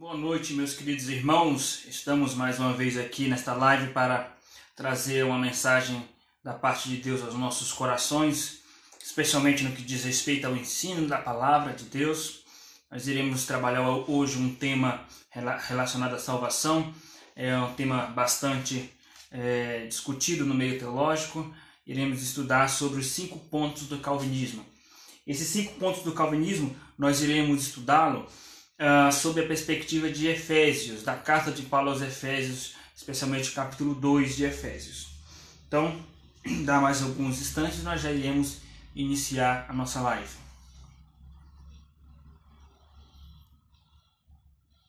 Boa noite, meus queridos irmãos. Estamos mais uma vez aqui nesta live para trazer uma mensagem da parte de Deus aos nossos corações, especialmente no que diz respeito ao ensino da palavra de Deus. Nós iremos trabalhar hoje um tema relacionado à salvação. É um tema bastante é, discutido no meio teológico. Iremos estudar sobre os cinco pontos do calvinismo. Esses cinco pontos do calvinismo nós iremos estudá-lo uh, sob a perspectiva de Efésios, da carta de Paulo aos Efésios, especialmente o capítulo 2 de Efésios. Então, dá mais alguns instantes nós já iremos iniciar a nossa live.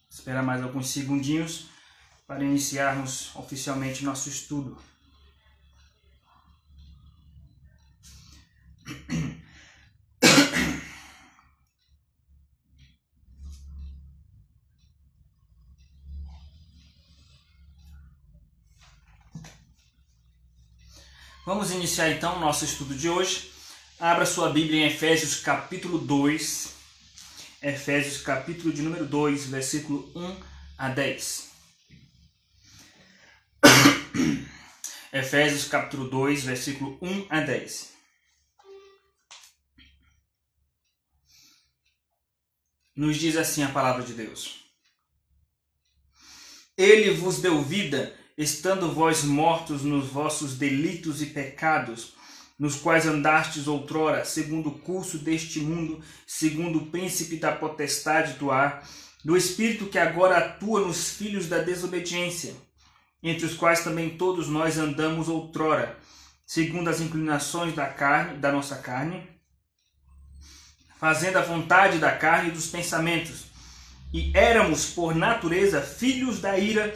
Espera mais alguns segundinhos para iniciarmos oficialmente nosso estudo. Vamos iniciar então o nosso estudo de hoje. Abra sua Bíblia em Efésios capítulo 2. Efésios capítulo de número 2, versículo 1 a 10. Efésios capítulo 2, versículo 1 a 10. Nos diz assim a palavra de Deus. Ele vos deu vida estando vós mortos nos vossos delitos e pecados, nos quais andastes outrora, segundo o curso deste mundo, segundo o príncipe da potestade do ar, do espírito que agora atua nos filhos da desobediência, entre os quais também todos nós andamos outrora, segundo as inclinações da carne, da nossa carne, fazendo a vontade da carne e dos pensamentos. E éramos por natureza filhos da ira,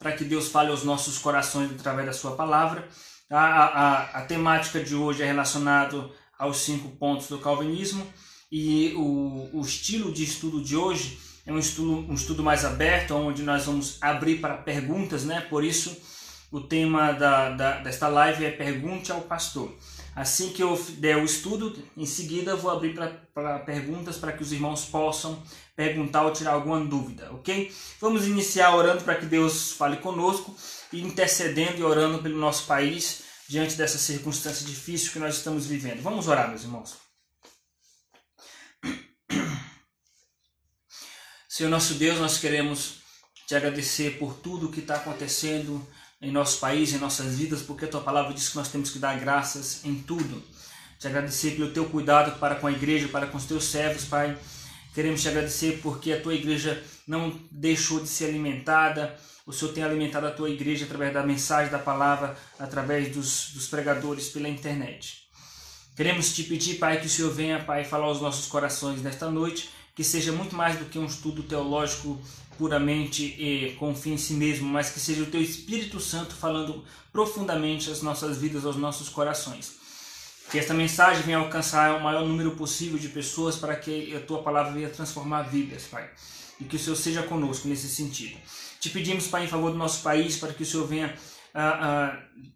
para que Deus fale aos nossos corações através da sua palavra a, a, a temática de hoje é relacionada aos cinco pontos do calvinismo e o, o estilo de estudo de hoje é um estudo, um estudo mais aberto, onde nós vamos abrir para perguntas, né? Por isso o tema da, da, desta live é Pergunte ao Pastor. Assim que eu der o estudo, em seguida vou abrir para perguntas para que os irmãos possam perguntar ou tirar alguma dúvida, ok? Vamos iniciar orando para que Deus fale conosco e intercedendo e orando pelo nosso país diante dessa circunstância difícil que nós estamos vivendo. Vamos orar, meus irmãos. Senhor nosso Deus, nós queremos te agradecer por tudo que está acontecendo em nosso país, em nossas vidas, porque a tua palavra diz que nós temos que dar graças em tudo. Te agradecer pelo teu cuidado para com a igreja, para com os teus servos, Pai. Queremos te agradecer porque a tua igreja não deixou de ser alimentada, o Senhor tem alimentado a tua igreja através da mensagem da palavra, através dos, dos pregadores pela internet. Queremos te pedir, Pai, que o Senhor venha, Pai, falar aos nossos corações nesta noite, que seja muito mais do que um estudo teológico puramente e com fim em si mesmo, mas que seja o teu Espírito Santo falando profundamente às nossas vidas, aos nossos corações. Que esta mensagem venha alcançar o maior número possível de pessoas para que a tua palavra venha transformar vidas, Pai. E que o Senhor seja conosco nesse sentido. Te pedimos, Pai, em favor do nosso país, para que o Senhor venha uh, uh,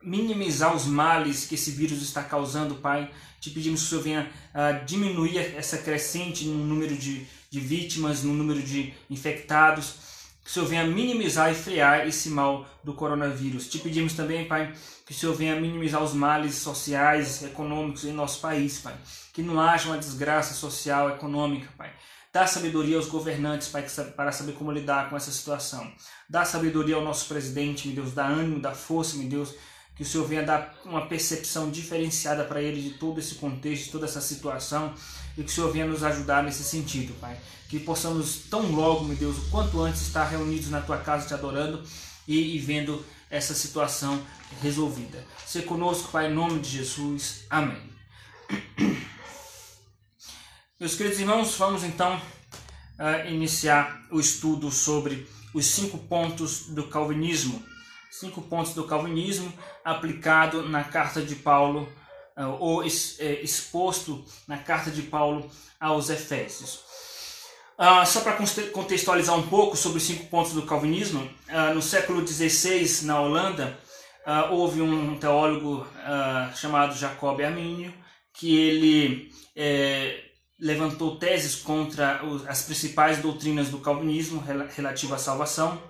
minimizar os males que esse vírus está causando, Pai. Te pedimos que o Senhor venha uh, diminuir essa crescente no número de, de vítimas, no número de infectados. Que o Senhor venha minimizar e frear esse mal do coronavírus. Te pedimos também, Pai, que o Senhor venha minimizar os males sociais, econômicos em nosso país, Pai. Que não haja uma desgraça social, econômica, Pai Dá sabedoria aos governantes para saber como lidar com essa situação. Dá sabedoria ao nosso presidente, meu Deus, dá ânimo, dá força, meu Deus, que o Senhor venha dar uma percepção diferenciada para ele de todo esse contexto, de toda essa situação, e que o Senhor venha nos ajudar nesse sentido, Pai. Que possamos tão logo, meu Deus, o quanto antes estar reunidos na tua casa te adorando e, e vendo essa situação resolvida. Se conosco, Pai, em nome de Jesus. Amém. Meus queridos irmãos, vamos então uh, iniciar o estudo sobre os cinco pontos do calvinismo. Cinco pontos do calvinismo aplicado na carta de Paulo, ou eh, exposto na carta de Paulo aos Efésios. Uh, só para contextualizar um pouco sobre os cinco pontos do calvinismo, no século XVI, na Holanda, houve um teólogo chamado Jacob Arminio, que ele eh, levantou teses contra as principais doutrinas do calvinismo relativa à salvação.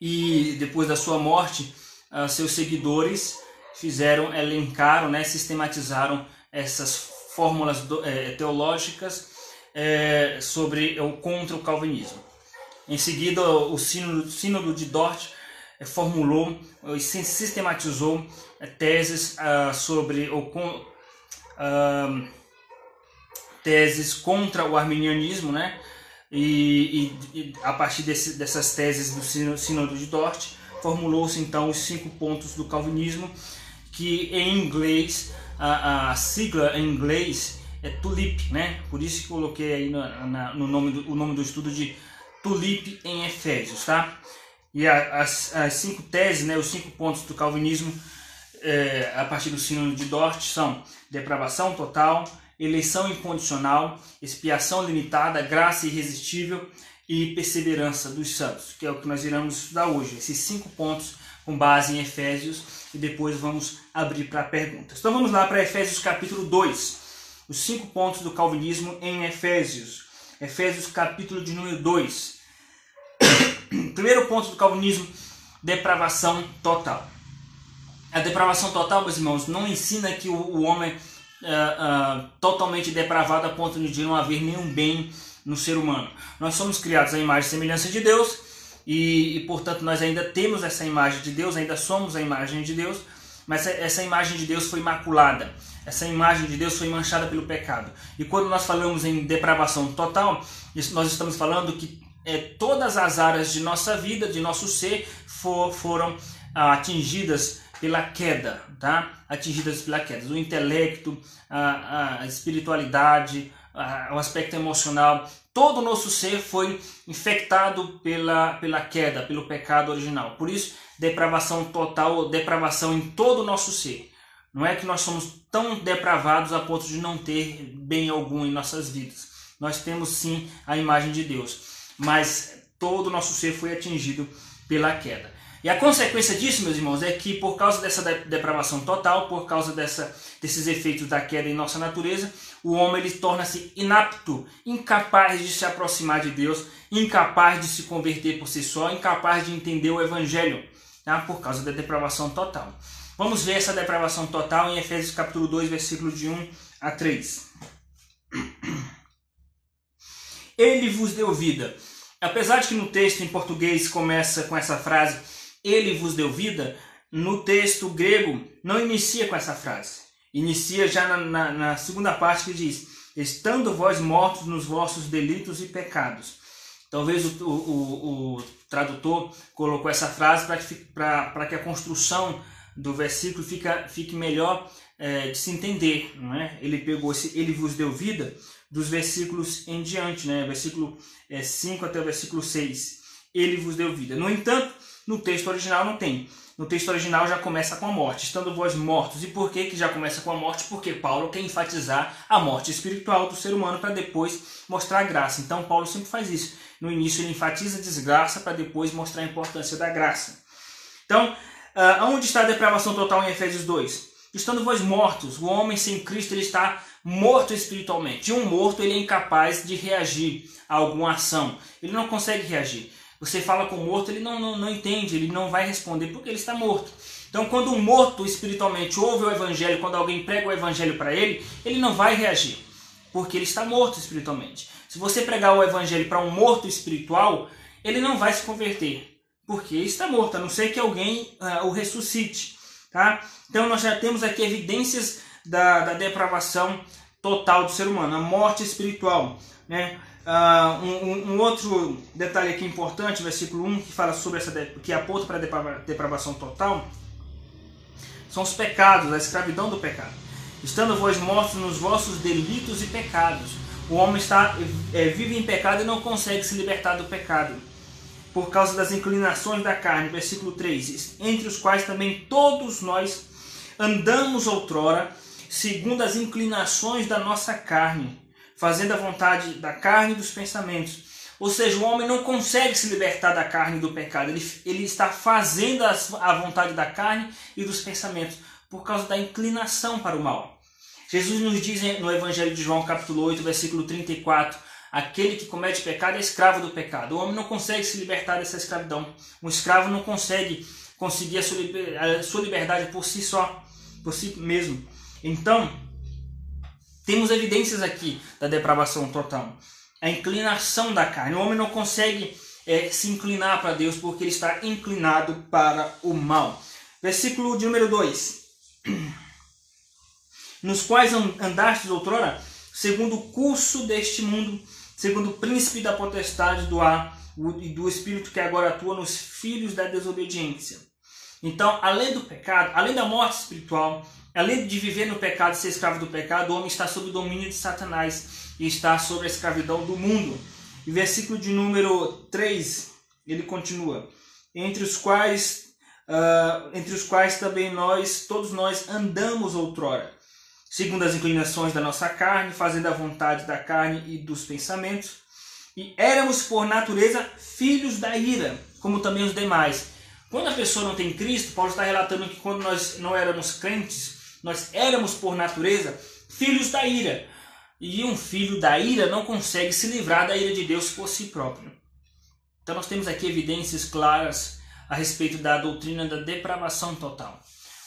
E depois da sua morte, ah, seus seguidores fizeram, elencaram, né, sistematizaram essas fórmulas eh, teológicas eh, sobre ou contra o calvinismo. Em seguida, o sínodo, sínodo de Dort eh, formulou e sistematizou teses uh, sobre ou com, uh, teses contra o arminianismo, né? E, e, e a partir desse, dessas teses do Sínodo de Dort, formulou-se então os cinco pontos do calvinismo, que em inglês, a, a sigla em inglês é TULIP, né? Por isso que coloquei aí na, no nome do, o nome do estudo de TULIP em Efésios, tá? E a, as, as cinco teses, né, os cinco pontos do calvinismo, é, a partir do Sínodo de Dort, são depravação total, eleição incondicional, expiação limitada, graça irresistível e perseverança dos santos, que é o que nós iremos estudar hoje. Esses cinco pontos com base em Efésios e depois vamos abrir para perguntas. Então vamos lá para Efésios capítulo 2, os cinco pontos do calvinismo em Efésios. Efésios capítulo de número 2. Primeiro ponto do calvinismo, depravação total. A depravação total, meus irmãos, não ensina que o, homem uh, totalmente depravado a ponto de não haver nenhum bem no ser humano. Nós somos criados à imagem e semelhança de Deus e, e, portanto, nós ainda temos essa imagem de Deus, ainda somos a imagem de Deus, mas essa imagem de Deus foi maculada. Essa imagem de Deus foi manchada pelo pecado. E quando nós falamos em depravação total, nós estamos falando que é, todas as áreas de nossa vida, de nosso ser, for, foram ah, atingidas pela queda, tá? Atingidas pela queda. O intelecto, a, a espiritualidade, a, o aspecto emocional, todo o nosso ser foi infectado pela, pela queda, pelo pecado original. Por isso, depravação total, depravação em todo o nosso ser. Não é que nós somos tão depravados a ponto de não ter bem algum em nossas vidas. Nós temos sim a imagem de Deus, mas todo o nosso ser foi atingido pela queda. E a consequência disso, meus irmãos, é que por causa dessa depravação total, por causa dessa, desses efeitos da queda em nossa natureza, o homem ele torna-se inapto, incapaz de se aproximar de Deus, incapaz de se converter por si só, incapaz de entender o evangelho, tá? por causa da depravação total. Vamos ver essa depravação total em Efésios capítulo 2, versículo de 1 a 3. Ele vos deu vida. Apesar de que no texto em português começa com essa frase ele vos deu vida, no texto grego não inicia com essa frase. Inicia já na, na, na segunda parte que diz: Estando vós mortos nos vossos delitos e pecados. Talvez o, o, o, tradutor colocou essa frase para que, que a construção do versículo fica, fique melhor é, de se entender. Não é? Ele pegou esse Ele vos deu vida dos versículos em diante, né? versículo é, 5 até o versículo 6. Ele vos deu vida. No entanto, no texto original não tem. No texto original já começa com a morte, estando vós mortos. E por que, que já começa com a morte? Porque Paulo quer enfatizar a morte espiritual do ser humano para depois mostrar a graça. Então Paulo sempre faz isso. No início ele enfatiza a desgraça para depois mostrar a importância da graça. Então, uh, onde está a depravação total em Efésios 2? Estando vós mortos, o homem sem Cristo ele está morto espiritualmente. E um morto ele é incapaz de reagir a alguma ação. Ele não consegue reagir. Você fala com o morto, ele não, não, não entende, ele não vai responder porque ele está morto. Então, quando um morto espiritualmente ouve o evangelho, quando alguém prega o evangelho para ele, ele não vai reagir. porque ele está morto espiritualmente. Se você pregar o evangelho para um morto espiritual, ele não vai se converter, porque está morto, a não ser que alguém uh, o ressuscite. Tá? Então nós já temos aqui evidências da, da depravação total do ser humano, a morte espiritual. Né? Uh, um, um, outro detalhe aqui importante, versículo 1, que fala sobre essa que aponta para a depravação total, são os pecados, a escravidão do pecado. Estando vós mortos nos vossos delitos e pecados. O homem está é, vive em pecado e não consegue se libertar do pecado. Por causa das inclinações da carne, versículo 3, entre os quais também todos nós andamos outrora, segundo as inclinações da nossa carne fazendo a vontade da carne e dos pensamentos. Ou seja, o homem não consegue se libertar da carne e do pecado. Ele, ele está fazendo a vontade da carne e dos pensamentos por causa da inclinação para o mal. Jesus nos diz no Evangelho de João, capítulo 8, versículo 34, aquele que comete pecado é escravo do pecado. O homem não consegue se libertar dessa escravidão. Um escravo não consegue conseguir a sua, liberdade por si só, por si mesmo. Então, temos evidências aqui da depravação total. A inclinação da carne. O homem não consegue é, se inclinar para Deus porque ele está inclinado para o mal. Versículo de número 2. Nos quais andastes outrora, segundo o curso deste mundo, segundo o príncipe da potestade do ar e do espírito que agora atua nos filhos da desobediência. Então, além do pecado, além da morte espiritual, Além de viver no pecado e ser escravo do pecado, o homem está sob o domínio de Satanás e está sob a escravidão do mundo. E versículo de número 3, ele continua: Entre os quais, uh, entre os quais também nós, todos nós andamos outrora, segundo as inclinações da nossa carne, fazendo a vontade da carne e dos pensamentos, e éramos por natureza filhos da ira, como também os demais. Quando a pessoa não tem Cristo, Paulo está relatando que quando nós não éramos crentes, nós éramos, por natureza, filhos da ira. E um filho da ira não consegue se livrar da ira de Deus por si próprio. Então nós temos aqui evidências claras a respeito da doutrina da depravação total.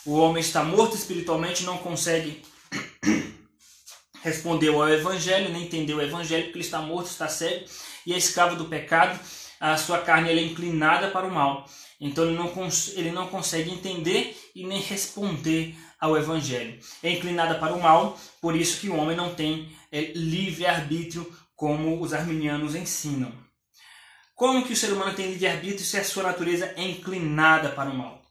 O homem está morto espiritualmente, não consegue responder ao evangelho, nem entender o evangelho, porque ele está morto, está cego e é escravo do pecado. A sua carne é inclinada para o mal. Então ele não, ele não consegue entender e nem responder ao Evangelho. É inclinada para o mal, por isso que o homem não tem é, livre-arbítrio, como os arminianos ensinam. Como que o ser humano tem livre-arbítrio se a sua natureza é inclinada para o mal?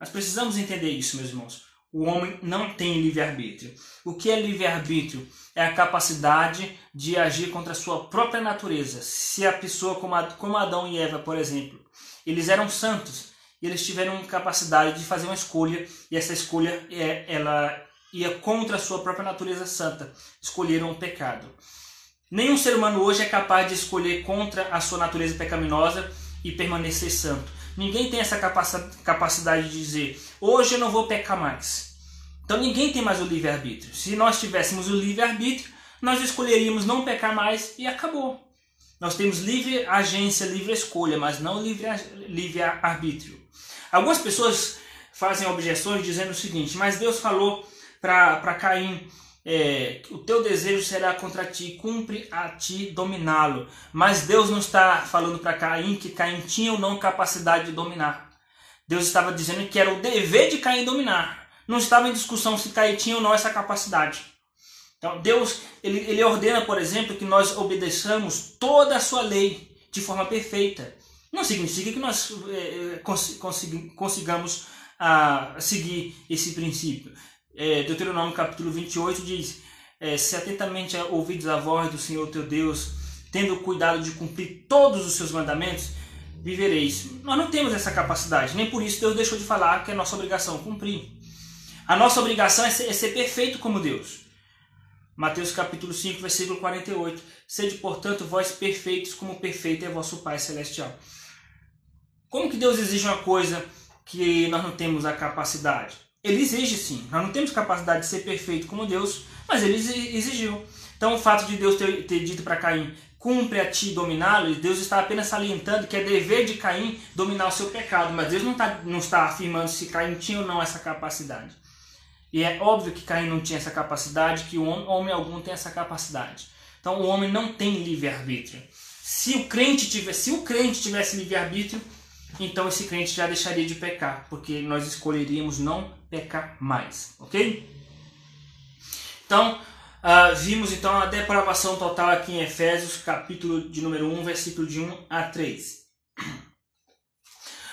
Nós precisamos entender isso, meus irmãos. O homem não tem livre-arbítrio. O que é livre-arbítrio? É a capacidade de agir contra a sua própria natureza. Se a pessoa, como Adão e Eva, por exemplo, eles eram santos, eles tiveram capacidade de fazer uma escolha e essa escolha é, ela ia contra a sua própria natureza santa. Escolheram o pecado. Nenhum ser humano hoje é capaz de escolher contra a sua natureza pecaminosa e permanecer santo. Ninguém tem essa capacidade de dizer: hoje eu não vou pecar mais. Então ninguém tem mais o livre-arbítrio. Se nós tivéssemos o livre-arbítrio, nós escolheríamos não pecar mais e acabou. Nós temos livre agência, livre escolha, mas não livre, livre arbítrio. Algumas pessoas fazem objeções dizendo o seguinte: mas Deus falou para Caim. É, o teu desejo será contra ti, cumpre a ti dominá-lo. Mas Deus não está falando para Caim que Caim tinha ou não capacidade de dominar. Deus estava dizendo que era o dever de Caim dominar. Não estava em discussão se Caim tinha ou não essa capacidade. Então Deus ele, ele ordena, por exemplo, que nós obedeçamos toda a sua lei de forma perfeita. Não significa que nós é, consigamos a, ah, seguir esse princípio. É, Deuteronômio capítulo 28 diz: é, Se atentamente ouvides a voz do Senhor teu Deus, tendo cuidado de cumprir todos os seus mandamentos, vivereis. Nós não temos essa capacidade, nem por isso Deus deixou de falar que é nossa obrigação cumprir. A nossa obrigação é ser, é ser perfeito como Deus. Mateus capítulo 5, versículo 48. Sede, portanto, vós perfeitos, como perfeito é vosso Pai Celestial. Como que Deus exige uma coisa que nós não temos a capacidade? Ele exige sim. Nós não temos capacidade de ser perfeito como Deus, mas ele exigiu. Então o fato de Deus ter, ter dito para Caim, cumpre a ti dominá-lo, Deus está apenas salientando que é dever de Caim dominar o seu pecado, mas Deus não está, não está afirmando se Caim tinha ou não essa capacidade. E é óbvio que Caim não tinha essa capacidade, que o homem, homem algum tem essa capacidade. Então o homem não tem livre-arbítrio. Se o crente tivesse, se o crente tivesse livre-arbítrio, então esse crente já deixaria de pecar, porque nós escolheríamos não pecar mais, ok? Então, uh, vimos então a depravação total aqui em Efésios, capítulo de número 1, versículo de 1 a 3.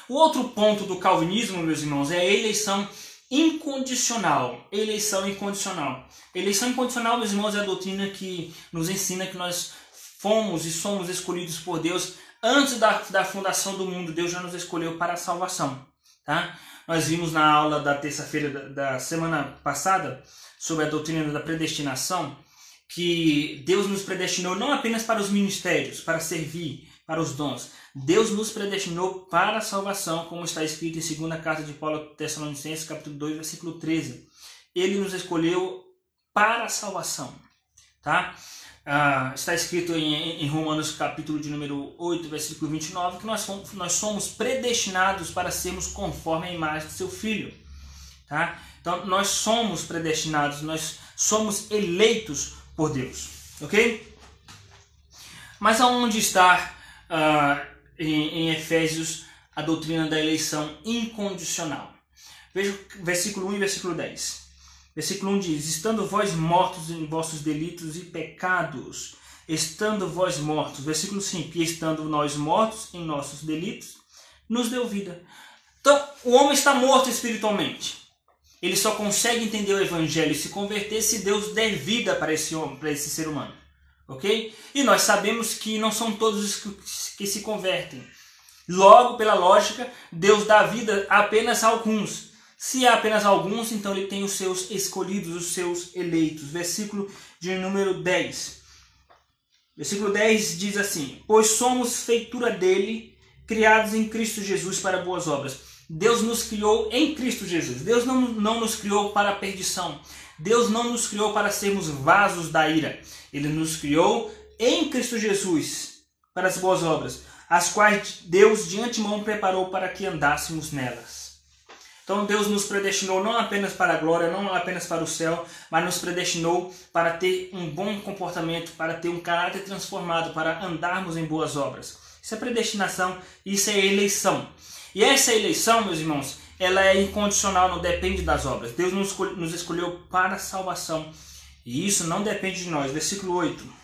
O outro ponto do calvinismo, meus irmãos, é a eleição incondicional. Eleição incondicional. Eleição incondicional, meus irmãos, é a doutrina que nos ensina que nós fomos e somos escolhidos por Deus antes da, da fundação do mundo. Deus já nos escolheu para a salvação. Tá? Nós vimos na aula da terça-feira da, da semana passada sobre a doutrina da predestinação que Deus nos predestinou não apenas para os ministérios, para servir, para os dons. Deus nos predestinou para a salvação, como está escrito em 2 carta de Paulo Tessalonicenses, capítulo 2, versículo 13. Ele nos escolheu para a salvação, tá? Ah, está escrito em, em, Romanos capítulo de número 8, versículo 29, que nós somos, nós somos predestinados para sermos conforme a imagem de seu Filho. Tá? Então, nós somos predestinados, nós somos eleitos por Deus. Ok? Mas aonde está ah, em, em Efésios a doutrina da eleição incondicional? Veja versículo 1 e versículo 10. Versículo 1 diz: Estando vós mortos em vossos delitos e pecados, estando vós mortos. Versículo 5: E estando nós mortos em nossos delitos, nos deu vida. Então, o homem está morto espiritualmente. Ele só consegue entender o evangelho e se converter se Deus der vida para esse homem, para esse ser humano. OK? E nós sabemos que não são todos os que se convertem. Logo, pela lógica, Deus dá vida apenas a alguns. Se há apenas alguns, então ele tem os seus escolhidos, os seus eleitos. Versículo de número 10. Versículo 10 diz assim: Pois somos feitura dele, criados em Cristo Jesus para boas obras. Deus nos criou em Cristo Jesus. Deus não, não nos criou para a perdição. Deus não nos criou para sermos vasos da ira. Ele nos criou em Cristo Jesus para as boas obras, as quais Deus de antemão preparou para que andássemos nelas. Então Deus nos predestinou não apenas para a glória, não apenas para o céu, mas nos predestinou para ter um bom comportamento, para ter um caráter transformado, para andarmos em boas obras. Isso é predestinação, isso é eleição. E essa eleição, meus irmãos, ela é incondicional, não depende das obras. Deus nos escolheu para a salvação. E isso não depende de nós. Versículo 8.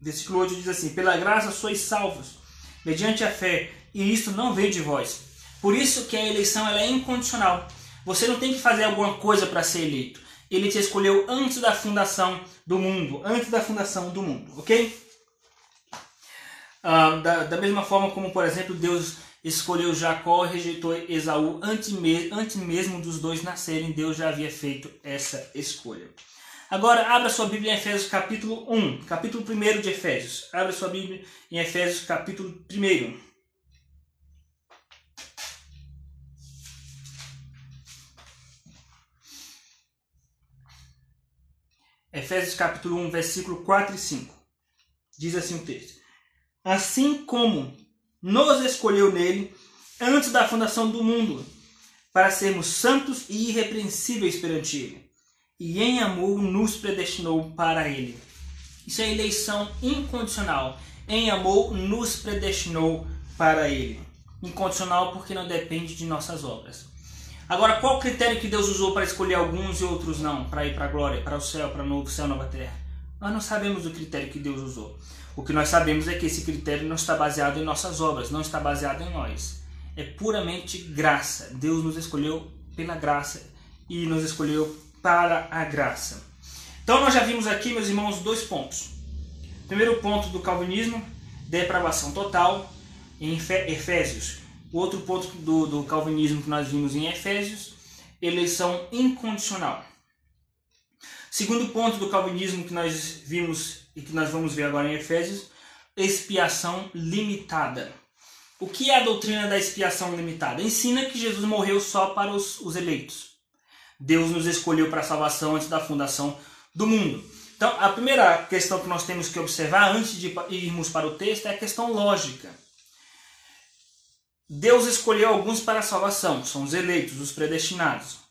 Versículo 8 diz assim: Pela graça sois salvos, mediante a fé e isso não veio de vós. Por isso que a eleição ela é incondicional. Você não tem que fazer alguma coisa para ser eleito. Ele te escolheu antes da fundação do mundo, antes da fundação do mundo, ok? Ah, da, da mesma forma como, por exemplo, Deus escolheu Jacó e rejeitou Esaú antes, me, antes mesmo dos dois nascerem, Deus já havia feito essa escolha. Agora, abra sua Bíblia em Efésios capítulo 1, capítulo 1 de Efésios. Abra sua Bíblia em Efésios capítulo 1. Efésios capítulo 1, versículo 4 e 5. Diz assim o texto: Assim como nos escolheu nele antes da fundação do mundo, para sermos santos e irrepreensíveis perante ele, e em amor nos predestinou para ele. Isso é eleição incondicional. Em amor nos predestinou para ele. Incondicional porque não depende de nossas obras. Agora, qual o critério que Deus usou para escolher alguns e outros não? Para ir para a glória, para o céu, para o novo céu, nova terra? Nós não sabemos o critério que Deus usou. O que nós sabemos é que esse critério não está baseado em nossas obras, não está baseado em nós. É puramente graça. Deus nos escolheu pela graça e nos escolheu para a graça. Então nós já vimos aqui, meus irmãos, dois pontos. Primeiro ponto do calvinismo, depravação total, em Efésios o outro ponto do, do calvinismo que nós vimos em Efésios, eleição incondicional. Segundo ponto do calvinismo que nós vimos e que nós vamos ver agora em Efésios, expiação limitada. O que é a doutrina da expiação limitada? Ensina que Jesus morreu só para os, os eleitos. Deus nos escolheu para a salvação antes da fundação do mundo. Então, a primeira questão que nós temos que observar antes de irmos para o texto é a questão lógica. Deus escolheu alguns para a salvação, são os eleitos, os predestinados.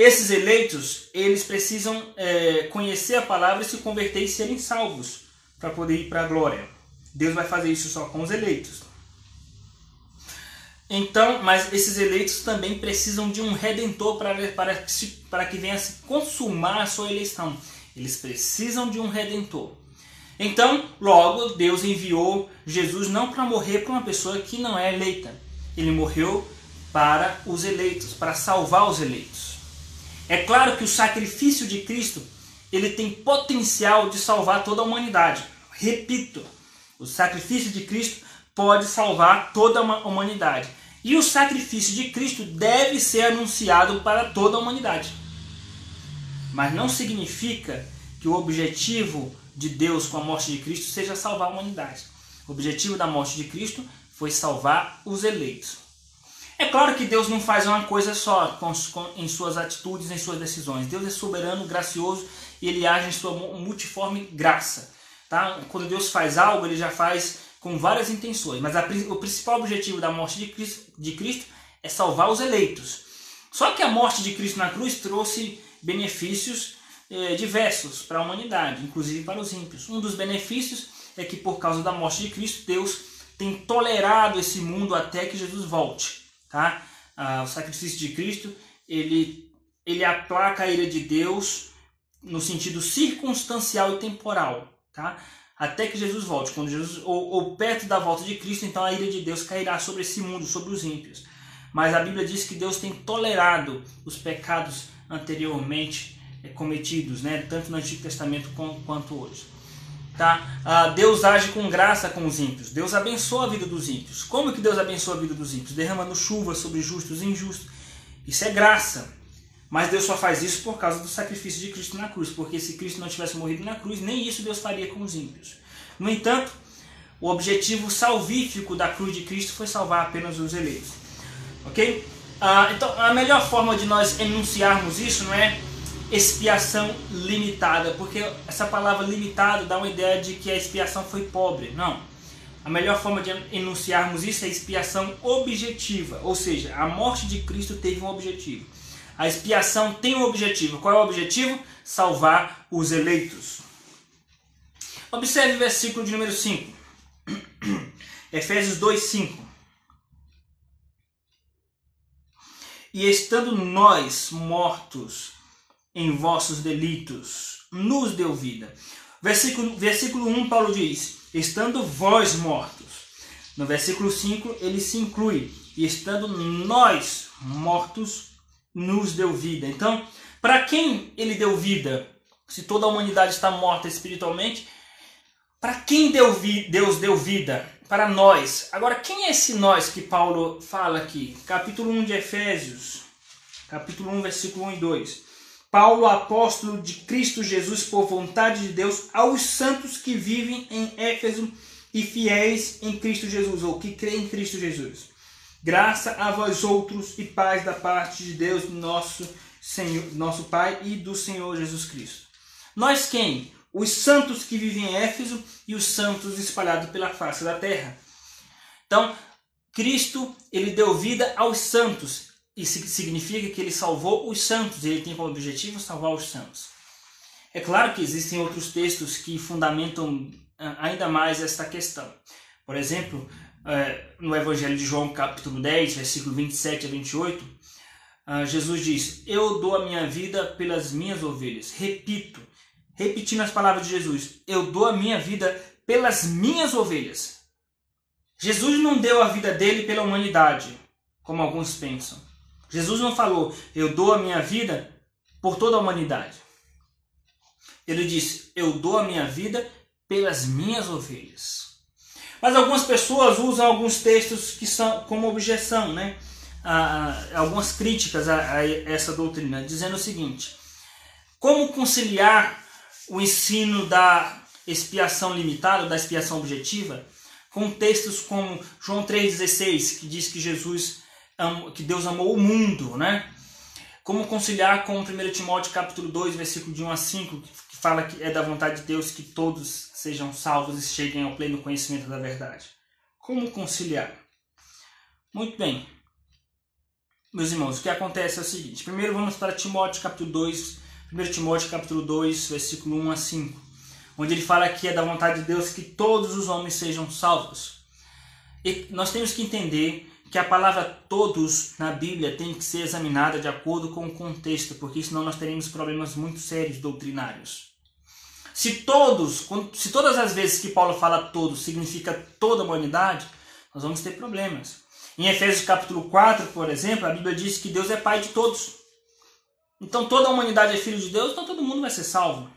Esses eleitos, eles precisam é, conhecer a palavra e se converter e serem salvos para poder ir para a glória. Deus vai fazer isso só com os eleitos. Então, mas esses eleitos também precisam de um redentor para, para, para que venha se consumar a sua eleição. Eles precisam de um redentor. Então, logo, Deus enviou Jesus não para morrer para uma pessoa que não é eleita. Ele morreu para os eleitos, para salvar os eleitos. É claro que o sacrifício de Cristo ele tem potencial de salvar toda a humanidade. Repito, o sacrifício de Cristo pode salvar toda a humanidade. E o sacrifício de Cristo deve ser anunciado para toda a humanidade. Mas não significa que o objetivo de Deus com a morte de Cristo seja salvar a humanidade. O objetivo da morte de Cristo foi salvar os eleitos. É claro que Deus não faz uma coisa só com, com, em suas atitudes, em suas decisões. Deus é soberano, gracioso e ele age em sua multiforme graça. Tá? Quando Deus faz algo, ele já faz com várias intenções. Mas a, o principal objetivo da morte de Cristo, de Cristo é salvar os eleitos. Só que a morte de Cristo na cruz trouxe benefícios eh, diversos para a humanidade, inclusive para os ímpios. Um dos benefícios é que por causa da morte de Cristo, Deus tem tolerado esse mundo até que Jesus volte. Tá? Ah, o sacrifício de Cristo ele, ele aplaca a ira de Deus no sentido circunstancial e temporal. Tá? Até que Jesus volte. Quando Jesus, ou, ou perto da volta de Cristo, então a ira de Deus cairá sobre esse mundo, sobre os ímpios. Mas a Bíblia diz que Deus tem tolerado os pecados anteriormente é, cometidos, né? tanto no Antigo Testamento quanto hoje. Tá? Ah, Deus age com graça com os ímpios. Deus abençoa a vida dos ímpios. Como que Deus abençoa a vida dos ímpios? Derramando chuva sobre justos e injustos. Isso é graça. Mas Deus só faz isso por causa do sacrifício de Cristo na cruz. Porque se Cristo não tivesse morrido na cruz, nem isso Deus faria com os ímpios. No entanto, o objetivo salvífico da cruz de Cristo foi salvar apenas os eleitos. Ok? Ah, então, a melhor forma de nós enunciarmos isso não é expiação limitada, porque essa palavra limitado dá uma ideia de que a expiação foi pobre. Não. A melhor forma de enunciarmos isso é expiação objetiva, ou seja, a morte de Cristo teve um objetivo. A expiação tem um objetivo. Qual é o objetivo? Salvar os eleitos. Observe o versículo de número 5. Efésios 2, 5. E estando nós mortos em vossos delitos, nos deu vida. Versículo, versículo 1, Paulo diz: Estando vós mortos. No versículo 5, ele se inclui: E estando nós mortos, nos deu vida. Então, para quem ele deu vida? Se toda a humanidade está morta espiritualmente, para quem deu Deus deu vida? Para nós. Agora, quem é esse nós que Paulo fala aqui? Capítulo 1 de Efésios, capítulo 1, versículo 1 e 2. Paulo, apóstolo de Cristo Jesus, por vontade de Deus, aos santos que vivem em Éfeso e fiéis em Cristo Jesus, ou que creem em Cristo Jesus. Graça a vós outros e paz da parte de Deus, nosso Senhor, nosso Pai e do Senhor Jesus Cristo. Nós quem? Os santos que vivem em Éfeso e os santos espalhados pela face da terra. Então, Cristo, ele deu vida aos santos, isso significa que ele salvou os santos, ele tem como objetivo salvar os santos. É claro que existem outros textos que fundamentam ah, ainda mais esta questão. Por exemplo, eh, no Evangelho de João, capítulo 10, versículo 27 a 28, ah, Jesus diz: Eu dou a minha vida pelas minhas ovelhas. Repito, repetindo as palavras de Jesus: Eu dou a minha vida pelas minhas ovelhas. Jesus não deu a vida dele pela humanidade, como alguns pensam. Jesus não falou, eu dou a minha vida por toda a humanidade. Ele disse, eu dou a minha vida pelas minhas ovelhas. Mas algumas pessoas usam alguns textos que são como objeção, né? algumas críticas a, a essa doutrina, dizendo o seguinte: como conciliar o ensino da expiação limitada, da expiação objetiva, com textos como João 3,16, que diz que Jesus que Deus amou o mundo, né? Como conciliar com 1 Timóteo capítulo 2, versículo de 1 a 5, que fala que é da vontade de Deus que todos sejam salvos e cheguem ao pleno conhecimento da verdade. Como conciliar? Muito bem. Meus irmãos, o que acontece é o seguinte. Primeiro vamos para Timóteo capítulo 2, 1 Timóteo capítulo 2, versículo 1 a 5, onde ele fala que é da vontade de Deus que todos os homens sejam salvos. E nós temos que entender que a palavra todos na Bíblia tem que ser examinada de acordo com o contexto, porque senão nós teremos problemas muito sérios doutrinários. Se todos, se todas as vezes que Paulo fala todos significa toda a humanidade, nós vamos ter problemas. Em Efésios capítulo 4, por exemplo, a Bíblia diz que Deus é pai de todos. Então toda a humanidade é filho de Deus, então todo mundo vai ser salvo.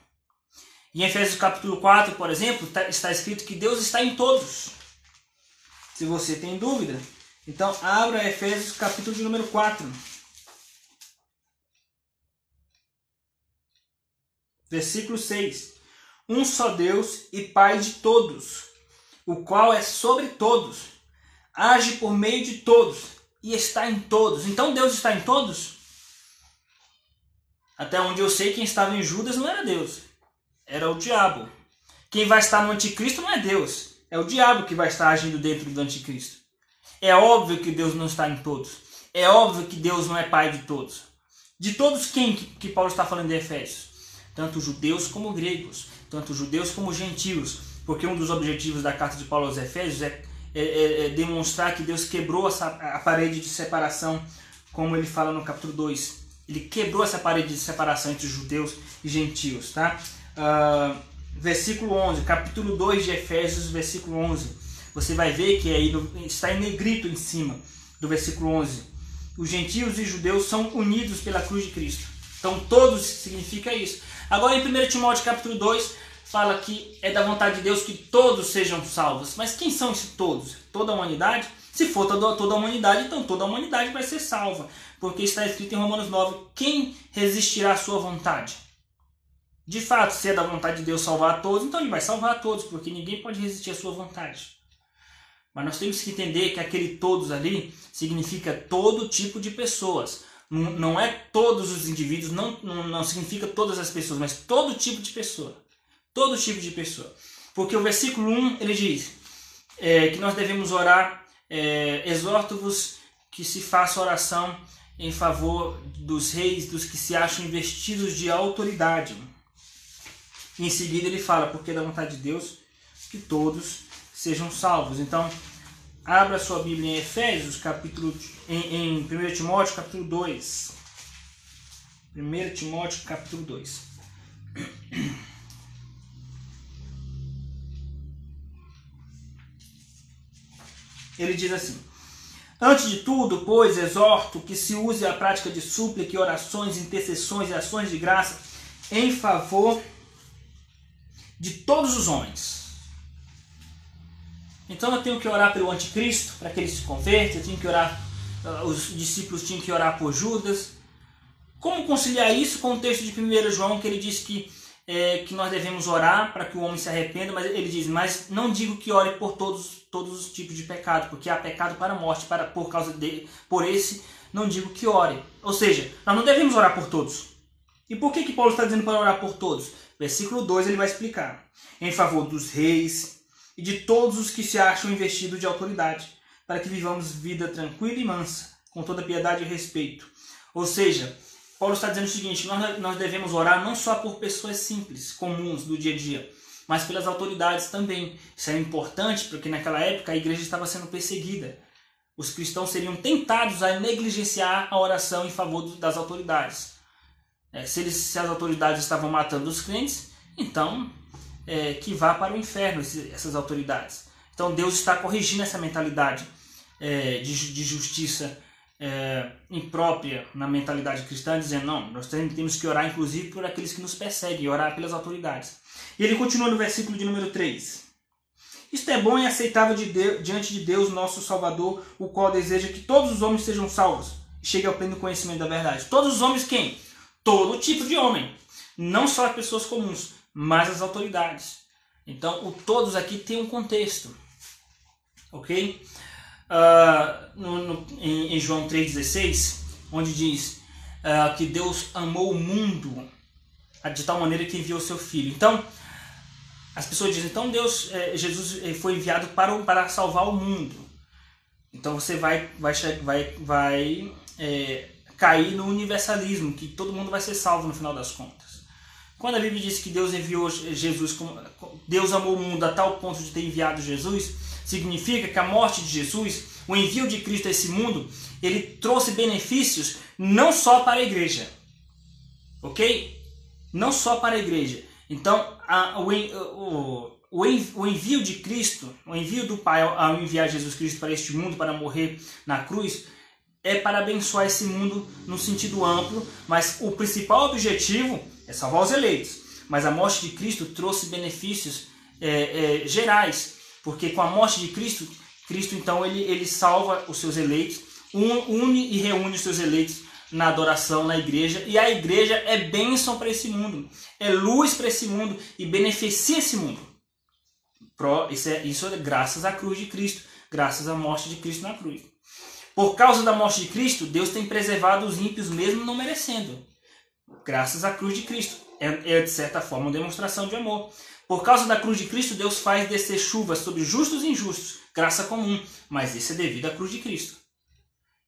Em Efésios capítulo 4, por exemplo, tá, está escrito que Deus está em todos. Se você tem dúvida, então abra Efésios capítulo de número 4. Versículo 6. Um só Deus e Pai de todos, o qual é sobre todos, age por meio de todos e está em todos. Então Deus está em todos? Até onde eu sei, quem estava em Judas não era Deus, era o diabo. Quem vai estar no anticristo não é Deus, é o diabo que vai estar agindo dentro do anticristo. É óbvio que Deus não está em todos. É óbvio que Deus não é pai de todos. De todos quem que, Paulo está falando em Efésios? Tanto judeus como gregos, tanto judeus como gentios, porque um dos objetivos da carta de Paulo aos Efésios é, é, é, é demonstrar que Deus quebrou essa, a parede de separação, como ele fala no capítulo 2. Ele quebrou essa parede de separação entre judeus e gentios. Tá? Uh, versículo 11, capítulo 2 de Efésios, versículo 11 você vai ver que aí está em negrito em cima do versículo 11. Os gentios e judeus são unidos pela cruz de Cristo. Então todos significa isso. Agora em 1 Timóteo capítulo 2 fala que é da vontade de Deus que todos sejam salvos. Mas quem são esses todos? Toda a humanidade? Se for toda, toda a humanidade, então toda a humanidade vai ser salva. Porque está escrito em Romanos 9: quem resistirá à sua vontade? De fato, se é da vontade de Deus salvar a todos, então ele vai salvar a todos, porque ninguém pode resistir à sua vontade. Mas nós temos que entender que aquele todos ali significa todo tipo de pessoas. Não é todos os indivíduos, não, não, significa todas as pessoas, mas todo tipo de pessoa. Todo tipo de pessoa. Porque o versículo 1 ele diz é, que nós devemos orar, é, exorto-vos que se faça oração em favor dos reis, dos que se acham investidos de autoridade. E em seguida ele fala, porque é da vontade de Deus que todos sejam salvos. Então, abra sua Bíblia em Efésios, capítulo em, em 1 Timóteo, capítulo 2. 1 Timóteo, capítulo 2. Ele diz assim: Antes de tudo, pois, exorto que se use a prática de súplica, orações, intercessões e ações de graça em favor de todos os homens então eu tenho que orar pelo anticristo para que ele se converta, eu tenho que orar, uh, os discípulos tinham que orar por Judas. Como conciliar isso com o texto de 1 João que ele diz que, é, que nós devemos orar para que o homem se arrependa, mas ele diz, mas não digo que ore por todos, todos os tipos de pecado, porque há pecado para a morte, para, por causa de, por esse não digo que ore. Ou seja, nós não devemos orar por todos. E por que, que Paulo está dizendo para orar por todos? Versículo 2 ele vai explicar. Em favor dos reis, e de todos os que se acham investidos de autoridade, para que vivamos vida tranquila e mansa, com toda piedade e respeito. Ou seja, Paulo está dizendo o seguinte: nós, devemos orar não só por pessoas simples, comuns do dia a dia, mas pelas autoridades também. Isso é importante porque naquela época a igreja estava sendo perseguida. Os cristãos seriam tentados a negligenciar a oração em favor das autoridades. É, se, eles, se as autoridades estavam matando os crentes, então é, que vá para o inferno, essas autoridades. Então Deus está corrigindo essa mentalidade é, de, de, justiça é, imprópria na mentalidade cristã, dizendo: não, nós temos que orar inclusive por aqueles que nos perseguem, orar pelas autoridades. E ele continua no versículo de número 3. Isto é bom e aceitável de Deus, diante de Deus, nosso Salvador, o qual deseja que todos os homens sejam salvos e cheguem ao pleno conhecimento da verdade. Todos os homens quem? Todo tipo de homem. Não só as pessoas comuns, mas as autoridades. Então, o todos aqui tem um contexto, ok? Uh, no, no, em, em, João 3,16, onde diz uh, que Deus amou o mundo de tal maneira que enviou seu Filho. Então, as pessoas dizem, então Deus, eh, Jesus foi enviado para, para salvar o mundo. Então você vai, vai, vai, vai é, cair no universalismo, que todo mundo vai ser salvo no final das contas. Quando a Bíblia diz que Deus enviou Jesus, Deus amou o mundo a tal ponto de ter enviado Jesus, significa que a morte de Jesus, o envio de Cristo a esse mundo, ele trouxe benefícios não só para a igreja, ok? Não só para a igreja. Então, a, o, o, o envio de Cristo, o envio do Pai ao enviar Jesus Cristo para este mundo para morrer na cruz, é para abençoar esse mundo no sentido amplo, mas o principal objetivo é salvar os eleitos. Mas a morte de Cristo trouxe benefícios é, é, gerais, porque com a morte de Cristo, Cristo então ele, ele salva os seus eleitos, une e reúne os seus eleitos na adoração na igreja, e a igreja é bênção para esse mundo, é luz para esse mundo e beneficia esse mundo. Isso é, isso é graças à cruz de Cristo, graças à morte de Cristo na cruz. Por causa da morte de Cristo, Deus tem preservado os ímpios mesmo não merecendo. Graças à cruz de Cristo. É, é de certa forma uma demonstração de amor. Por causa da cruz de Cristo, Deus faz descer chuvas sobre justos e injustos, graça comum, mas isso é devido à cruz de Cristo.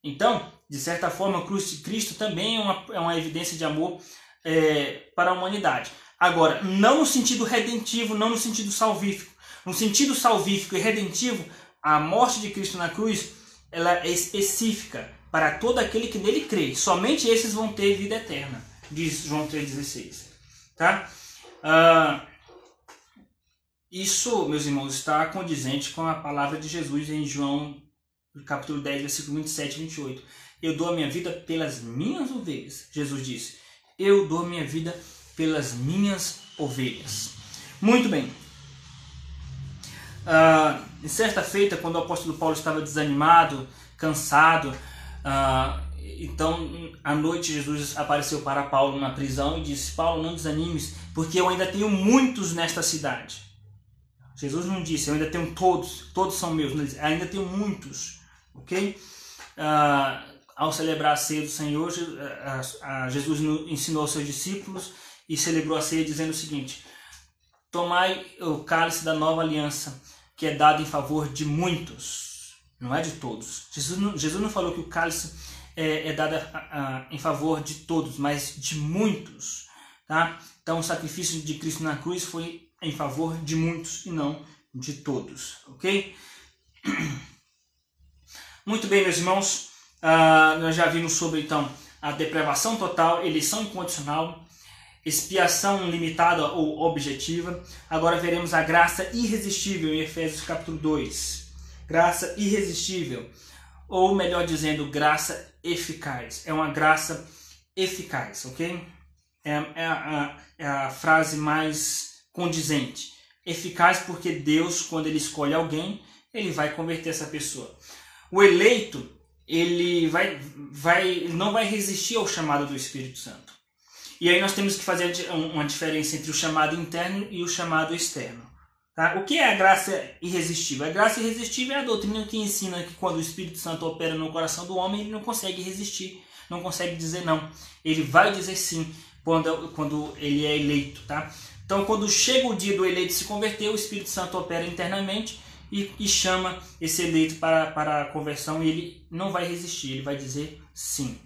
Então, de certa forma, a cruz de Cristo também é uma, é uma evidência de amor é, para a humanidade. Agora, não no sentido redentivo, não no sentido salvífico. No sentido salvífico e redentivo, a morte de Cristo na cruz ela é específica para todo aquele que nele crê. Somente esses vão ter vida eterna, diz João 3,16. Tá? Ah, isso, meus irmãos, está condizente com a palavra de Jesus em João capítulo 10, versículo 27 e 28. Eu dou a minha vida pelas minhas ovelhas. Jesus disse: Eu dou a minha vida pelas minhas ovelhas. Muito bem. Uh, em certa feita, quando o apóstolo Paulo estava desanimado, cansado, uh, então à noite Jesus apareceu para Paulo na prisão e disse: Paulo, não desanimes, porque eu ainda tenho muitos nesta cidade. Jesus não disse: Eu ainda tenho todos, todos são meus, não, ainda tenho muitos, ok? Uh, ao celebrar a ceia do Senhor, Jesus ensinou seus discípulos e celebrou a ceia dizendo o seguinte: Tomai o cálice da nova aliança, que é dado em favor de muitos, não é de todos. Jesus não, Jesus não falou que o cálice é, é dado a, a, em favor de todos, mas de muitos. Tá? Então o sacrifício de Cristo na cruz foi em favor de muitos e não de todos. Ok? Muito bem, meus irmãos. Uh, nós já vimos sobre então a depravação total, eleição incondicional, expiação limitada ou objetiva. Agora veremos a graça irresistível em Efésios capítulo 2. Graça irresistível, ou melhor dizendo, graça eficaz. É uma graça eficaz, ok? É, é, a, é a frase mais condizente. Eficaz porque Deus, quando Ele escolhe alguém, Ele vai converter essa pessoa. O eleito, ele vai, vai, não vai resistir ao chamado do Espírito Santo. E aí nós temos que fazer uma diferença entre o chamado interno e o chamado externo. Tá? O que é a graça irresistível? A graça irresistível é a doutrina que ensina que quando o Espírito Santo opera no coração do homem, ele não consegue resistir, não consegue dizer não. Ele vai dizer sim quando, quando ele é eleito. Tá? Então, quando chega o dia do eleito se converter, o Espírito Santo opera internamente e, e chama esse eleito para, para a conversão e ele não vai resistir, ele vai dizer sim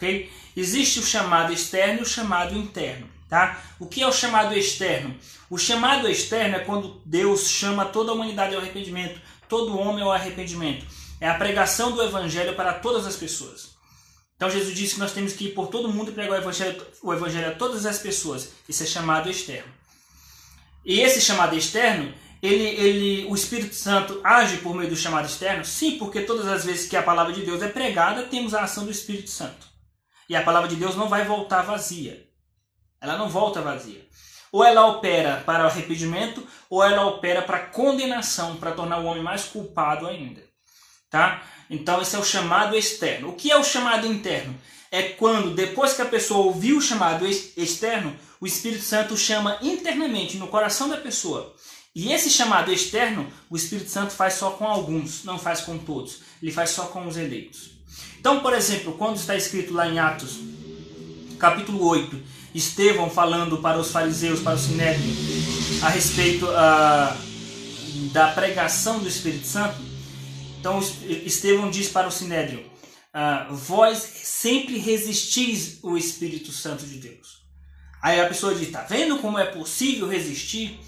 ok? Existe o chamado externo e o chamado interno, tá? O que é o chamado externo? O chamado externo é quando Deus chama toda a humanidade ao arrependimento, todo homem ao arrependimento. É a pregação do evangelho para todas as pessoas. Então Jesus disse que nós temos que ir por todo mundo e pregar o evangelho, o evangelho a todas as pessoas. Isso é chamado externo. E esse chamado externo ele, ele, o Espírito Santo age por meio do chamado externo? Sim, porque todas as vezes que a palavra de Deus é pregada, temos a ação do Espírito Santo. E a palavra de Deus não vai voltar vazia. Ela não volta vazia. Ou ela opera para arrependimento, ou ela opera para condenação, para tornar o homem mais culpado ainda. Tá? Então esse é o chamado externo. O que é o chamado interno? É quando, depois que a pessoa ouviu o chamado externo, o Espírito Santo chama internamente no coração da pessoa. E esse chamado externo, o Espírito Santo faz só com alguns, não faz com todos. Ele faz só com os eleitos. Então, por exemplo, quando está escrito lá em Atos, capítulo 8, Estevão falando para os fariseus, para o Sinédrio, a respeito uh, da pregação do Espírito Santo, Então Estevão diz para o Sinédrio: ah, Vós sempre resistis o Espírito Santo de Deus. Aí a pessoa diz: Está vendo como é possível resistir?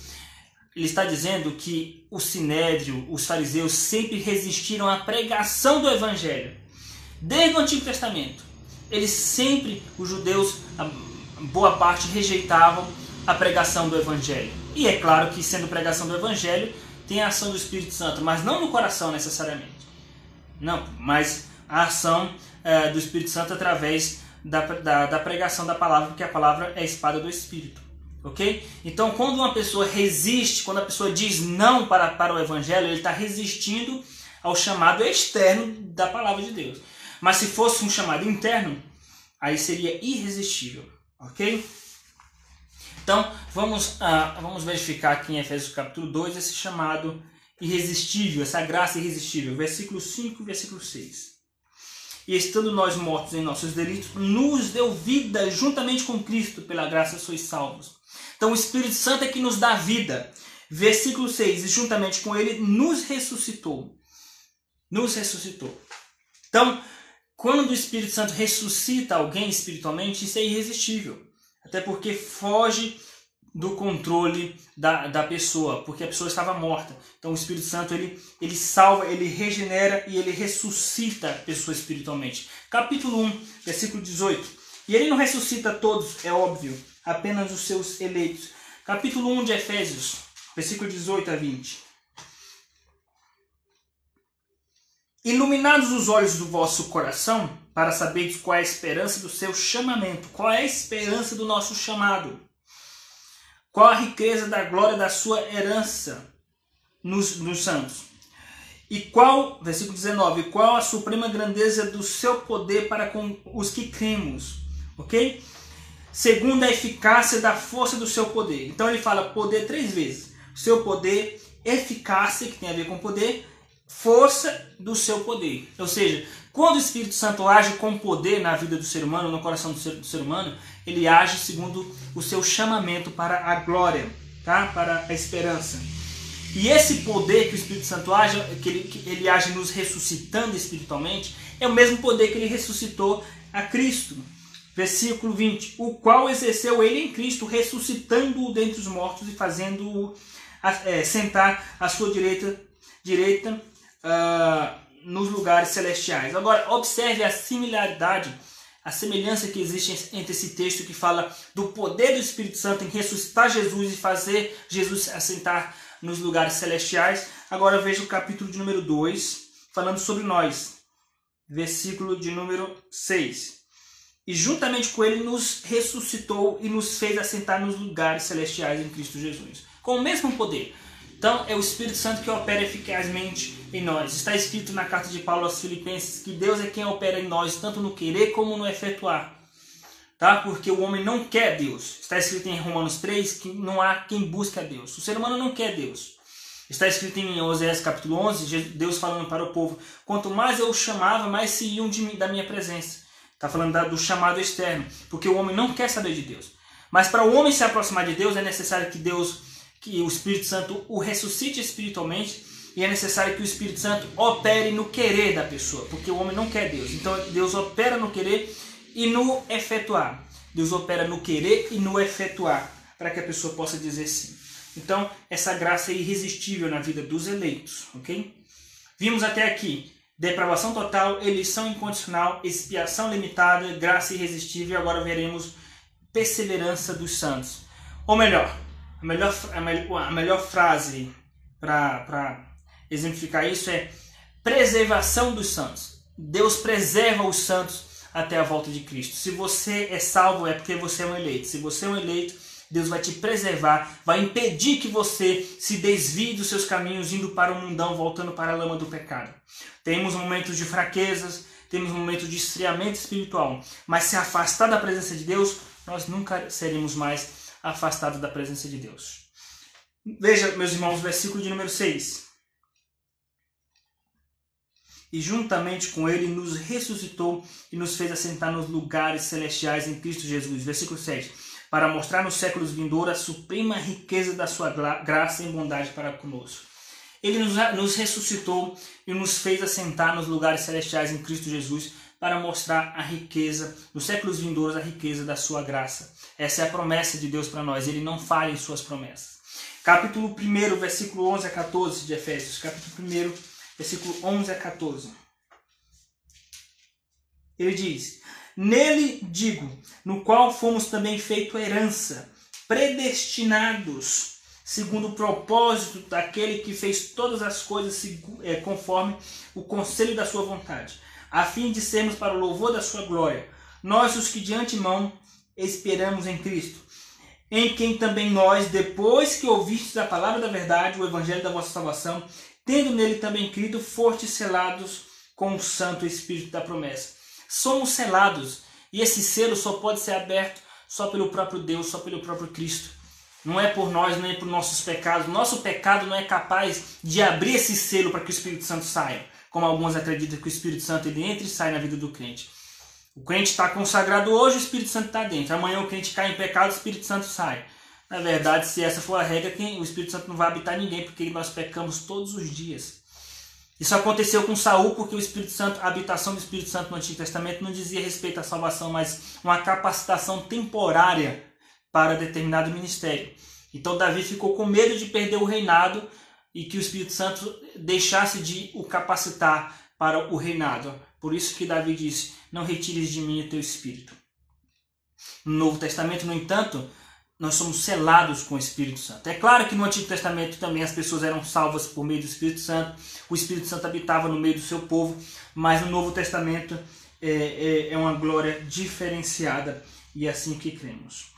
Ele está dizendo que o Sinédrio, os fariseus, sempre resistiram à pregação do Evangelho. Desde o Antigo Testamento. Eles sempre, os judeus, boa parte, rejeitavam a pregação do Evangelho. E é claro que, sendo pregação do Evangelho, tem a ação do Espírito Santo, mas não no coração necessariamente. Não, mas a ação é, do Espírito Santo através da, da, da, pregação da palavra, porque a palavra é a espada do Espírito. Ok? Então, quando uma pessoa resiste, quando a pessoa diz não para, para o Evangelho, ele está resistindo ao chamado externo da palavra de Deus. Mas se fosse um chamado interno, aí seria irresistível. Ok? Então, vamos, uh, vamos verificar aqui em Efésios capítulo 2 esse chamado irresistível, essa graça irresistível. Versículo 5 versículo 6. E estando nós mortos em nossos delitos, nos deu vida juntamente com Cristo, pela graça sois salvos. Então o Espírito Santo é que nos dá vida. Versículo 6, e juntamente com ele nos ressuscitou. Nos ressuscitou. Então, quando o Espírito Santo ressuscita alguém espiritualmente, isso é irresistível até porque foge do controle da, da pessoa, porque a pessoa estava morta. Então o Espírito Santo ele, ele salva, ele regenera e ele ressuscita a pessoa espiritualmente. Capítulo 1, versículo 18. E ele não ressuscita todos, é óbvio, apenas os seus eleitos. Capítulo 1 de Efésios, versículo 18 a 20. Iluminados os olhos do vosso coração, para saberes qual é a esperança do seu chamamento, qual é a esperança do nosso chamado, qual a riqueza da glória da sua herança nos, nos santos. E qual, versículo 19, qual a suprema grandeza do seu poder para com os que cremos, ok? Segundo a eficácia da força do seu poder. Então ele fala poder três vezes. Seu poder, eficácia, que tem a ver com poder, força do seu poder. Ou seja, quando o Espírito Santo age com poder na vida do ser humano, no coração do ser, do ser humano, ele age segundo o seu chamamento para a glória, tá? para a esperança. E esse poder que o Espírito Santo age, que ele, que ele age nos ressuscitando espiritualmente, é o mesmo poder que ele ressuscitou a Cristo. Versículo 20: O qual exerceu ele em Cristo, ressuscitando-o dentre os mortos e fazendo-o é, sentar à sua direita, direita uh, nos lugares celestiais. Agora, observe a similaridade, a semelhança que existe entre esse texto que fala do poder do Espírito Santo em ressuscitar Jesus e fazer Jesus assentar nos lugares celestiais. Agora veja o capítulo de número 2, falando sobre nós. Versículo de número 6. E juntamente com ele nos ressuscitou e nos fez assentar nos lugares celestiais em Cristo Jesus. Com o mesmo poder. Então é o Espírito Santo que opera eficazmente em nós. Está escrito na carta de Paulo aos Filipenses que Deus é quem opera em nós, tanto no querer como no efetuar. Tá? Porque o homem não quer Deus. Está escrito em Romanos 3 que não há quem busque a Deus. O ser humano não quer Deus. Está escrito em Oséias capítulo 11, Deus falando para o povo: Quanto mais eu chamava, mais se iam mim, da minha presença. Está falando do chamado externo, porque o homem não quer saber de Deus. Mas para o homem se aproximar de Deus, é necessário que Deus que o Espírito Santo o ressuscite espiritualmente e é necessário que o Espírito Santo opere no querer da pessoa, porque o homem não quer Deus. Então Deus opera no querer e no efetuar. Deus opera no querer e no efetuar, para que a pessoa possa dizer sim. Então, essa graça é irresistível na vida dos eleitos, ok? Vimos até aqui depravação total, eleição incondicional, expiação limitada, graça irresistível, e agora veremos perseverança dos santos. Ou melhor, a melhor, a melhor, frase para exemplificar isso é preservação dos santos. Deus preserva os santos até a volta de Cristo. Se você é salvo, é porque você é um eleito. Se você é um eleito, Deus vai te preservar, vai impedir que você se desvie dos seus caminhos, indo para o mundão, voltando para a lama do pecado. Temos momentos de fraquezas, temos momentos de esfriamento espiritual, mas se afastar da presença de Deus, nós nunca seremos mais afastado da presença de Deus. Veja, meus irmãos, versículo de número 6. E juntamente com ele nos ressuscitou e nos fez assentar nos lugares celestiais em Cristo Jesus. Versículo 7. Para mostrar nos séculos vindouros a suprema riqueza da sua graça e bondade para conosco. Ele nos, nos ressuscitou e nos fez assentar nos lugares celestiais em Cristo Jesus para mostrar a riqueza, nos séculos vindouros, a riqueza da sua graça. Essa é a promessa de Deus para nós, ele não falha em suas promessas. Capítulo 1, versículo 11 a 14 de Efésios. Capítulo 1, versículo 11 a 14. Ele diz: Nele digo, no qual fomos também feito herança, predestinados, segundo o propósito daquele que fez todas as coisas é, conforme o conselho da sua vontade, a fim de sermos para o louvor da sua glória, nós os que de antemão esperamos em Cristo, em quem também nós, depois que ouvistes a palavra da verdade, o evangelho da vossa salvação, tendo nele também crido, fortes selados com o Santo Espírito da promessa somos selados. E esse selo só pode ser aberto só pelo próprio Deus, só pelo próprio Cristo. Não é por nós, nem por nossos pecados. Nosso pecado não é capaz de abrir esse selo para que o Espírito Santo saia. Como alguns acreditam que o Espírito Santo ele entra e sai na vida do crente. O crente está consagrado hoje, o Espírito Santo está dentro. Amanhã o crente cai em pecado, o Espírito Santo sai. Na verdade, se essa for a regra, o Espírito Santo não vai habitar ninguém, porque nós pecamos todos os dias. Isso aconteceu com Saul porque o Espírito Santo, a habitação do Espírito Santo no Antigo Testamento não dizia respeito à salvação, mas uma capacitação temporária para determinado ministério. Então Davi ficou com medo de perder o reinado e que o Espírito Santo deixasse de o capacitar para o reinado. Por isso que Davi disse: Não retires de mim o teu espírito. No Novo Testamento, no entanto, nós somos selados com o Espírito Santo. É claro que no Antigo Testamento também as pessoas eram salvas por meio do Espírito Santo, o Espírito Santo habitava no meio do seu povo, mas no Novo Testamento é, é, é uma glória diferenciada e é assim que cremos.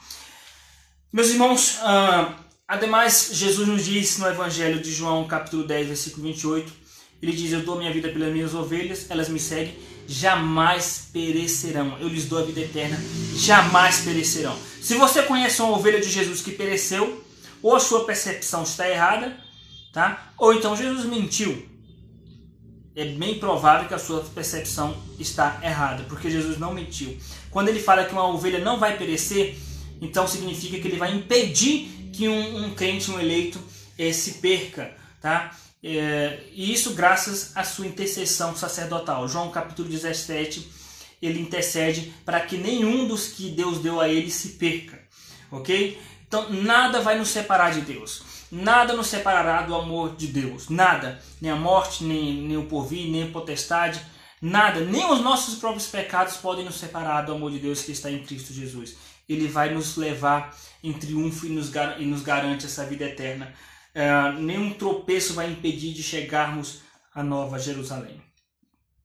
Meus irmãos, ah, ademais, Jesus nos diz no Evangelho de João, capítulo 10, versículo 28, ele diz: Eu dou minha vida pelas minhas ovelhas, elas me seguem jamais perecerão. Eu lhes dou a vida eterna, jamais perecerão. Se você conhece uma ovelha de Jesus que pereceu, ou a sua percepção está errada, tá? Ou então Jesus mentiu. É bem provável que a sua percepção está errada, porque Jesus não mentiu. Quando ele fala que uma ovelha não vai perecer, então significa que ele vai impedir que um, um crente, um eleito, eh, se perca, tá? É, e isso graças à sua intercessão sacerdotal. João capítulo 17, ele intercede para que nenhum dos que Deus deu a ele se perca. Ok? Então nada vai nos separar de Deus. Nada nos separará do amor de Deus. Nada. Nem a morte, nem, nem o porvir, nem a potestade. Nada. Nem os nossos próprios pecados podem nos separar do amor de Deus que está em Cristo Jesus. Ele vai nos levar em triunfo e nos, e nos garante essa vida eterna é, nenhum tropeço vai impedir de chegarmos à Nova Jerusalém,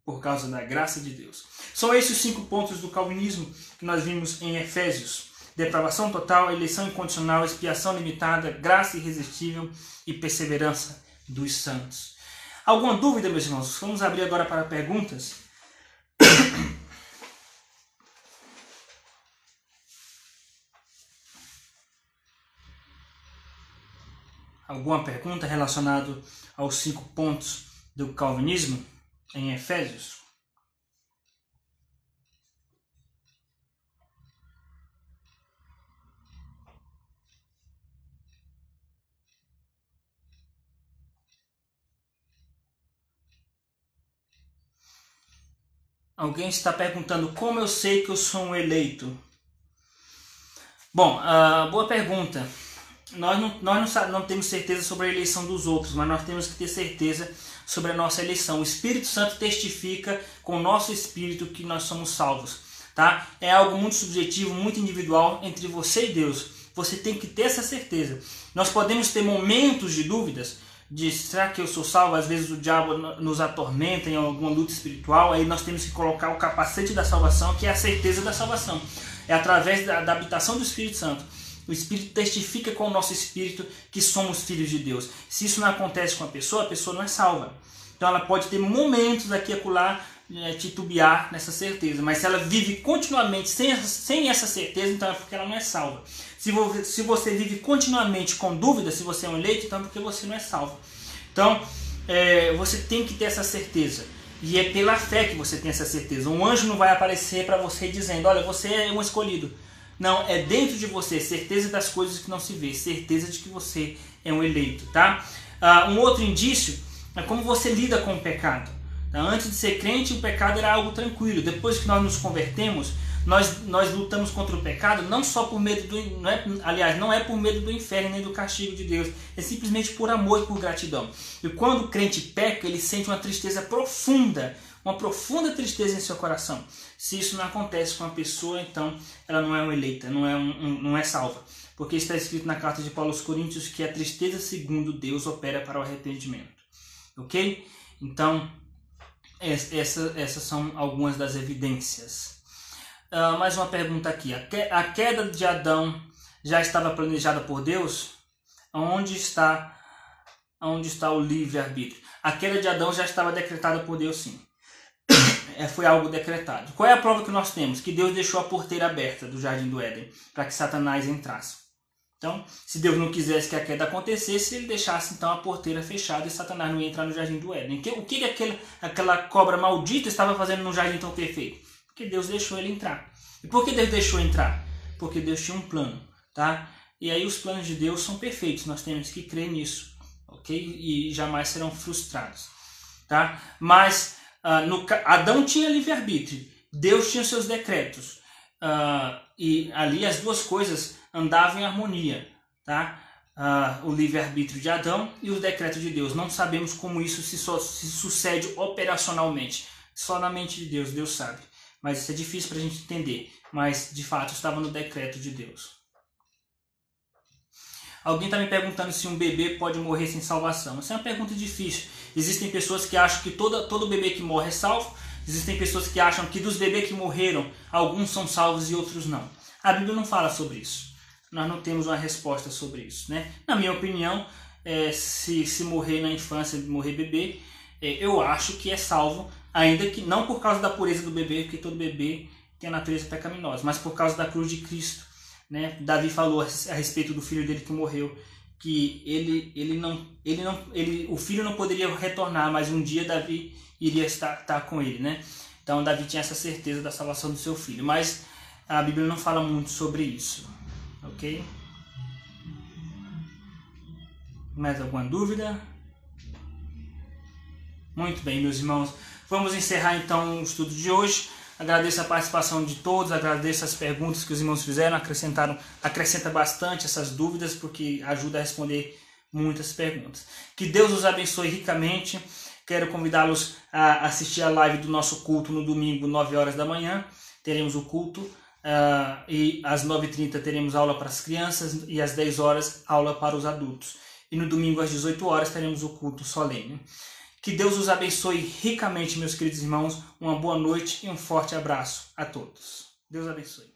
por causa da graça de Deus. São esses os cinco pontos do calvinismo que nós vimos em Efésios: depravação total, eleição incondicional, expiação limitada, graça irresistível e perseverança dos santos. Alguma dúvida, meus irmãos? Vamos abrir agora para perguntas. Alguma pergunta relacionada aos cinco pontos do calvinismo em Efésios? Alguém está perguntando como eu sei que eu sou um eleito? Bom, uh, boa pergunta nós, não, nós não, não temos certeza sobre a eleição dos outros, mas nós temos que ter certeza sobre a nossa eleição. O Espírito Santo testifica com o nosso espírito que nós somos salvos. Tá? É algo muito subjetivo, muito individual entre você e Deus. Você tem que ter essa certeza. Nós podemos ter momentos de dúvidas, de será que eu sou salvo? Às vezes o diabo nos atormenta em alguma luta espiritual, aí nós temos que colocar o capacete da salvação, que é a certeza da salvação. É através da, da habitação do Espírito Santo. O Espírito testifica com o nosso espírito que somos filhos de Deus. Se isso não acontece com a pessoa, a pessoa não é salva. Então ela pode ter momentos aqui e acolá é, titubear nessa certeza, mas se ela vive continuamente sem essa, sem essa certeza, então é porque ela não é salva. Se, vo, se você vive continuamente com dúvida se você é um eleito, então é porque você não é salvo. Então é, você tem que ter essa certeza. E é pela fé que você tem essa certeza. Um anjo não vai aparecer para você dizendo: Olha, você é um escolhido. Não, é dentro de você, certeza das coisas que não se vê, certeza de que você é um eleito, tá? Uh, um outro indício é como você lida com o pecado. Tá? Antes de ser crente, o pecado era algo tranquilo. Depois que nós nos convertemos, nós, nós lutamos contra o pecado não só por medo do. Não é, aliás, não é por medo do inferno nem do castigo de Deus. É simplesmente por amor e por gratidão. E quando o crente peca, ele sente uma tristeza profunda, uma profunda tristeza em seu coração. Se isso não acontece com a pessoa, então ela não é uma eleita, não é, um, um, não é salva. Porque está escrito na carta de Paulo aos Coríntios que a tristeza segundo Deus opera para o arrependimento. Ok? Então, essa, essas são algumas das evidências. Uh, mais uma pergunta aqui. A queda de Adão já estava planejada por Deus? Onde está, onde está o livre-arbítrio? A queda de Adão já estava decretada por Deus, sim. É, foi algo decretado. Qual é a prova que nós temos? Que Deus deixou a porteira aberta do jardim do Éden para que Satanás entrasse. Então, se Deus não quisesse que a queda acontecesse, ele deixasse então a porteira fechada e Satanás não ia entrar no jardim do Éden. O que, aquele, aquela cobra maldita estava fazendo no jardim tão perfeito? Porque Deus deixou ele entrar. E por que Deus deixou entrar? Porque Deus tinha um plano, tá? E aí os planos de Deus são perfeitos, nós temos que crer nisso, ok? E jamais serão frustrados, tá? Mas uh, no, Adão tinha livre-arbítrio, Deus tinha seus decretos. Uh, e ali as duas coisas andavam em harmonia, tá? Uh, o livre-arbítrio de Adão e o decreto de Deus. Não sabemos como isso se, so, se sucede operacionalmente. Só na mente de Deus, Deus sabe mas isso é difícil para a gente entender. Mas de fato estava no decreto de Deus. Alguém está me perguntando se um bebê pode morrer sem salvação. Essa é uma pergunta difícil. Existem pessoas que acham que toda, todo bebê que morre é salvo. Existem pessoas que acham que dos bebês que morreram, alguns são salvos e outros não. A Bíblia não fala sobre isso. Nós não temos uma resposta sobre isso. Né? Na minha opinião, é, se, se morrer na infância, morrer bebê, é, eu acho que é salvo ainda que não por causa da pureza do bebê, porque todo bebê tem a natureza pecaminosa, mas por causa da cruz de Cristo. Né? Davi falou a respeito do filho dele que morreu, que ele, ele não, ele não, ele, o filho não poderia retornar, mas um dia Davi iria estar, estar com ele, né? Então Davi tinha essa certeza da salvação do seu filho, mas a Bíblia não fala muito sobre isso, ok? Mais alguma dúvida? Muito bem, meus irmãos. Vamos encerrar então o estudo de hoje. Agradeço a participação de todos, agradeço as perguntas que os irmãos fizeram, acrescentaram, acrescenta bastante essas dúvidas porque ajuda a responder muitas perguntas. Que Deus os abençoe ricamente. Quero convidá-los a assistir a live do nosso culto no domingo, 9 horas da manhã. Teremos o culto uh, e às 9h30 teremos aula para as crianças e às 10 horas aula para os adultos. E no domingo às 18 horas teremos o culto solene. Que Deus os abençoe ricamente, meus queridos irmãos. Uma boa noite e um forte abraço a todos. Deus abençoe.